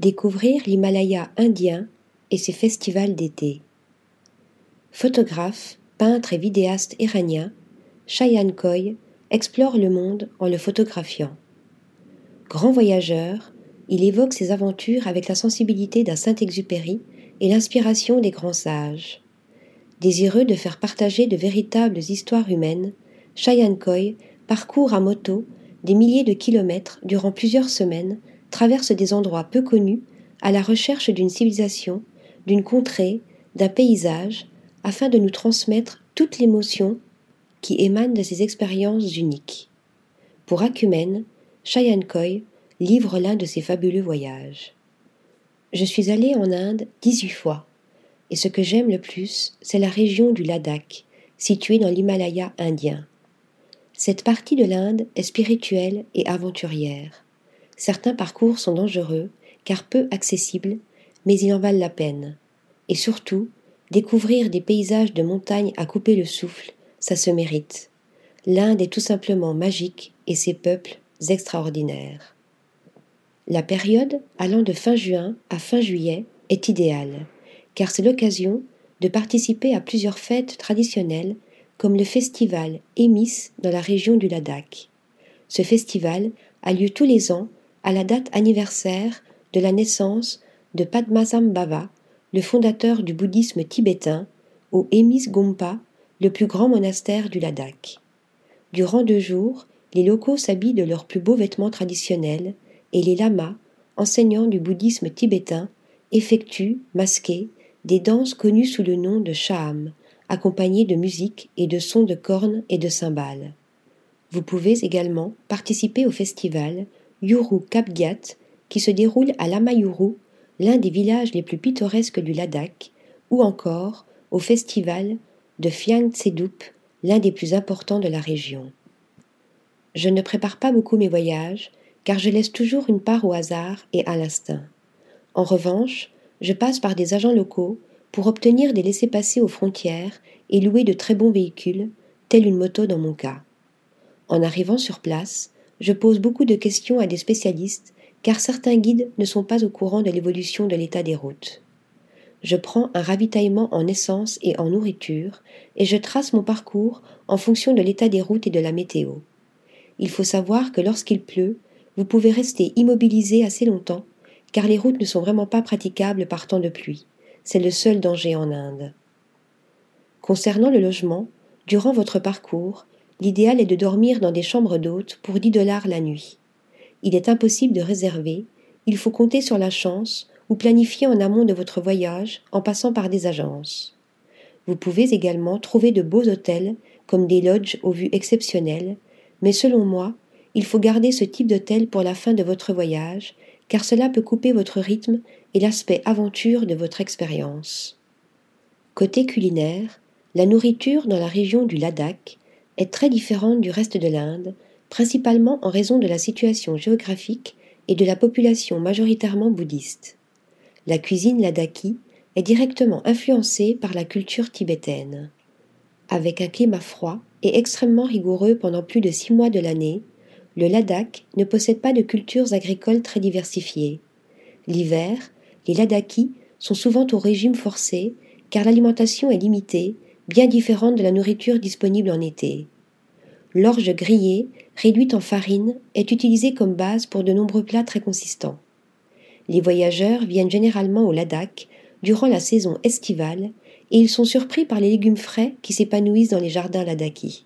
Découvrir l'Himalaya indien et ses festivals d'été. Photographe, peintre et vidéaste iranien, Shayan Koy explore le monde en le photographiant. Grand voyageur, il évoque ses aventures avec la sensibilité d'un Saint-Exupéry et l'inspiration des grands sages. Désireux de faire partager de véritables histoires humaines, Shayan Koy parcourt à moto des milliers de kilomètres durant plusieurs semaines, traverse des endroits peu connus à la recherche d'une civilisation, d'une contrée, d'un paysage, afin de nous transmettre toute l'émotion qui émane de ces expériences uniques. Pour Acumen, Shayan Koy livre l'un de ses fabuleux voyages. Je suis allé en Inde dix-huit fois, et ce que j'aime le plus, c'est la région du Ladakh, située dans l'Himalaya indien. Cette partie de l'Inde est spirituelle et aventurière. Certains parcours sont dangereux, car peu accessibles, mais ils en valent la peine. Et surtout, découvrir des paysages de montagne à couper le souffle, ça se mérite. L'Inde est tout simplement magique et ses peuples extraordinaires. La période allant de fin juin à fin juillet est idéale, car c'est l'occasion de participer à plusieurs fêtes traditionnelles comme le festival Emis dans la région du Ladakh. Ce festival a lieu tous les ans à la date anniversaire de la naissance de Padmasambhava, le fondateur du bouddhisme tibétain, au Emis Gompa, le plus grand monastère du Ladakh. Durant deux jours, les locaux s'habillent de leurs plus beaux vêtements traditionnels et les lamas, enseignants du bouddhisme tibétain, effectuent, masqués, des danses connues sous le nom de Shaham, accompagnées de musique et de sons de cornes et de cymbales. Vous pouvez également participer au festival Yuru Kapgyat qui se déroule à Lamayuru, l'un des villages les plus pittoresques du Ladakh, ou encore au festival de Fiang Tsedup, l'un des plus importants de la région. Je ne prépare pas beaucoup mes voyages, car je laisse toujours une part au hasard et à l'instinct. En revanche, je passe par des agents locaux pour obtenir des laissés-passer aux frontières et louer de très bons véhicules, telle une moto dans mon cas. En arrivant sur place, je pose beaucoup de questions à des spécialistes, car certains guides ne sont pas au courant de l'évolution de l'état des routes. Je prends un ravitaillement en essence et en nourriture, et je trace mon parcours en fonction de l'état des routes et de la météo. Il faut savoir que lorsqu'il pleut, vous pouvez rester immobilisé assez longtemps, car les routes ne sont vraiment pas praticables par temps de pluie. C'est le seul danger en Inde. Concernant le logement, durant votre parcours, l'idéal est de dormir dans des chambres d'hôtes pour 10 dollars la nuit. Il est impossible de réserver, il faut compter sur la chance ou planifier en amont de votre voyage en passant par des agences. Vous pouvez également trouver de beaux hôtels comme des lodges aux vues exceptionnelles, mais selon moi, il faut garder ce type d'hôtel pour la fin de votre voyage, car cela peut couper votre rythme et l'aspect aventure de votre expérience. Côté culinaire, la nourriture dans la région du Ladakh est très différente du reste de l'Inde, principalement en raison de la situation géographique et de la population majoritairement bouddhiste. La cuisine ladakhi est directement influencée par la culture tibétaine. Avec un climat froid et extrêmement rigoureux pendant plus de six mois de l'année, le Ladakh ne possède pas de cultures agricoles très diversifiées. L'hiver, les Ladakhis sont souvent au régime forcé car l'alimentation est limitée, bien différente de la nourriture disponible en été. L'orge grillée, réduite en farine, est utilisée comme base pour de nombreux plats très consistants. Les voyageurs viennent généralement au Ladakh durant la saison estivale et ils sont surpris par les légumes frais qui s'épanouissent dans les jardins ladakhis.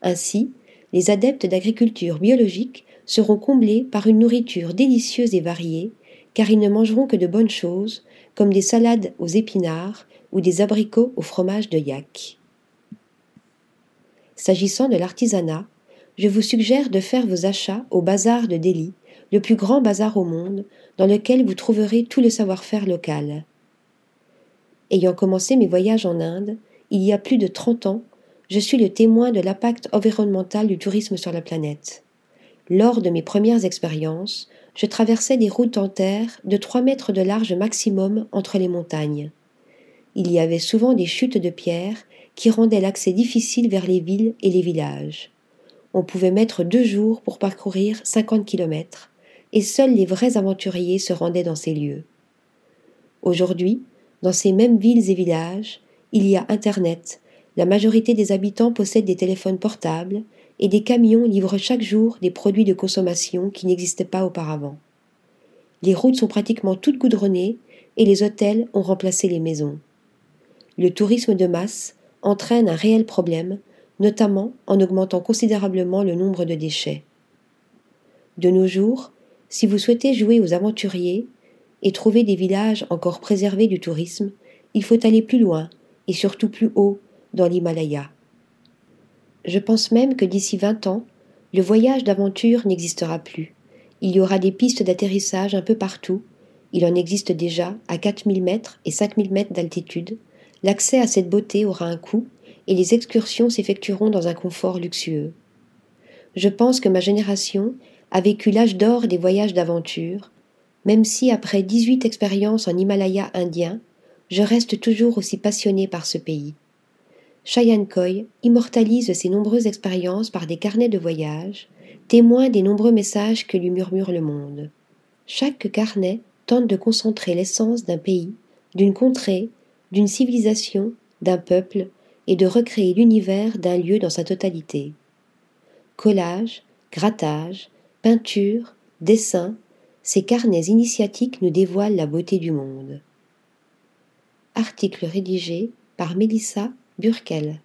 Ainsi, les adeptes d'agriculture biologique seront comblés par une nourriture délicieuse et variée, car ils ne mangeront que de bonnes choses, comme des salades aux épinards ou des abricots au fromage de yak. S'agissant de l'artisanat, je vous suggère de faire vos achats au bazar de Delhi, le plus grand bazar au monde, dans lequel vous trouverez tout le savoir-faire local. Ayant commencé mes voyages en Inde, il y a plus de trente ans, je suis le témoin de l'impact environnemental du tourisme sur la planète. Lors de mes premières expériences, je traversais des routes en terre de trois mètres de large maximum entre les montagnes. Il y avait souvent des chutes de pierres qui rendaient l'accès difficile vers les villes et les villages. On pouvait mettre deux jours pour parcourir cinquante kilomètres, et seuls les vrais aventuriers se rendaient dans ces lieux. Aujourd'hui, dans ces mêmes villes et villages, il y a Internet, la majorité des habitants possèdent des téléphones portables et des camions livrent chaque jour des produits de consommation qui n'existaient pas auparavant. Les routes sont pratiquement toutes goudronnées et les hôtels ont remplacé les maisons. Le tourisme de masse entraîne un réel problème, notamment en augmentant considérablement le nombre de déchets. De nos jours, si vous souhaitez jouer aux aventuriers et trouver des villages encore préservés du tourisme, il faut aller plus loin et surtout plus haut dans l'Himalaya. Je pense même que d'ici vingt ans, le voyage d'aventure n'existera plus. Il y aura des pistes d'atterrissage un peu partout. Il en existe déjà à 4000 mètres et 5000 mètres d'altitude. L'accès à cette beauté aura un coût et les excursions s'effectueront dans un confort luxueux. Je pense que ma génération a vécu l'âge d'or des voyages d'aventure, même si après 18 expériences en Himalaya indien, je reste toujours aussi passionné par ce pays. Cheyenne Coy immortalise ses nombreuses expériences par des carnets de voyage, témoins des nombreux messages que lui murmure le monde. Chaque carnet tente de concentrer l'essence d'un pays, d'une contrée, d'une civilisation, d'un peuple, et de recréer l'univers d'un lieu dans sa totalité. Collage, grattage, peinture, dessin, ces carnets initiatiques nous dévoilent la beauté du monde. Article rédigé par Mélissa Burkel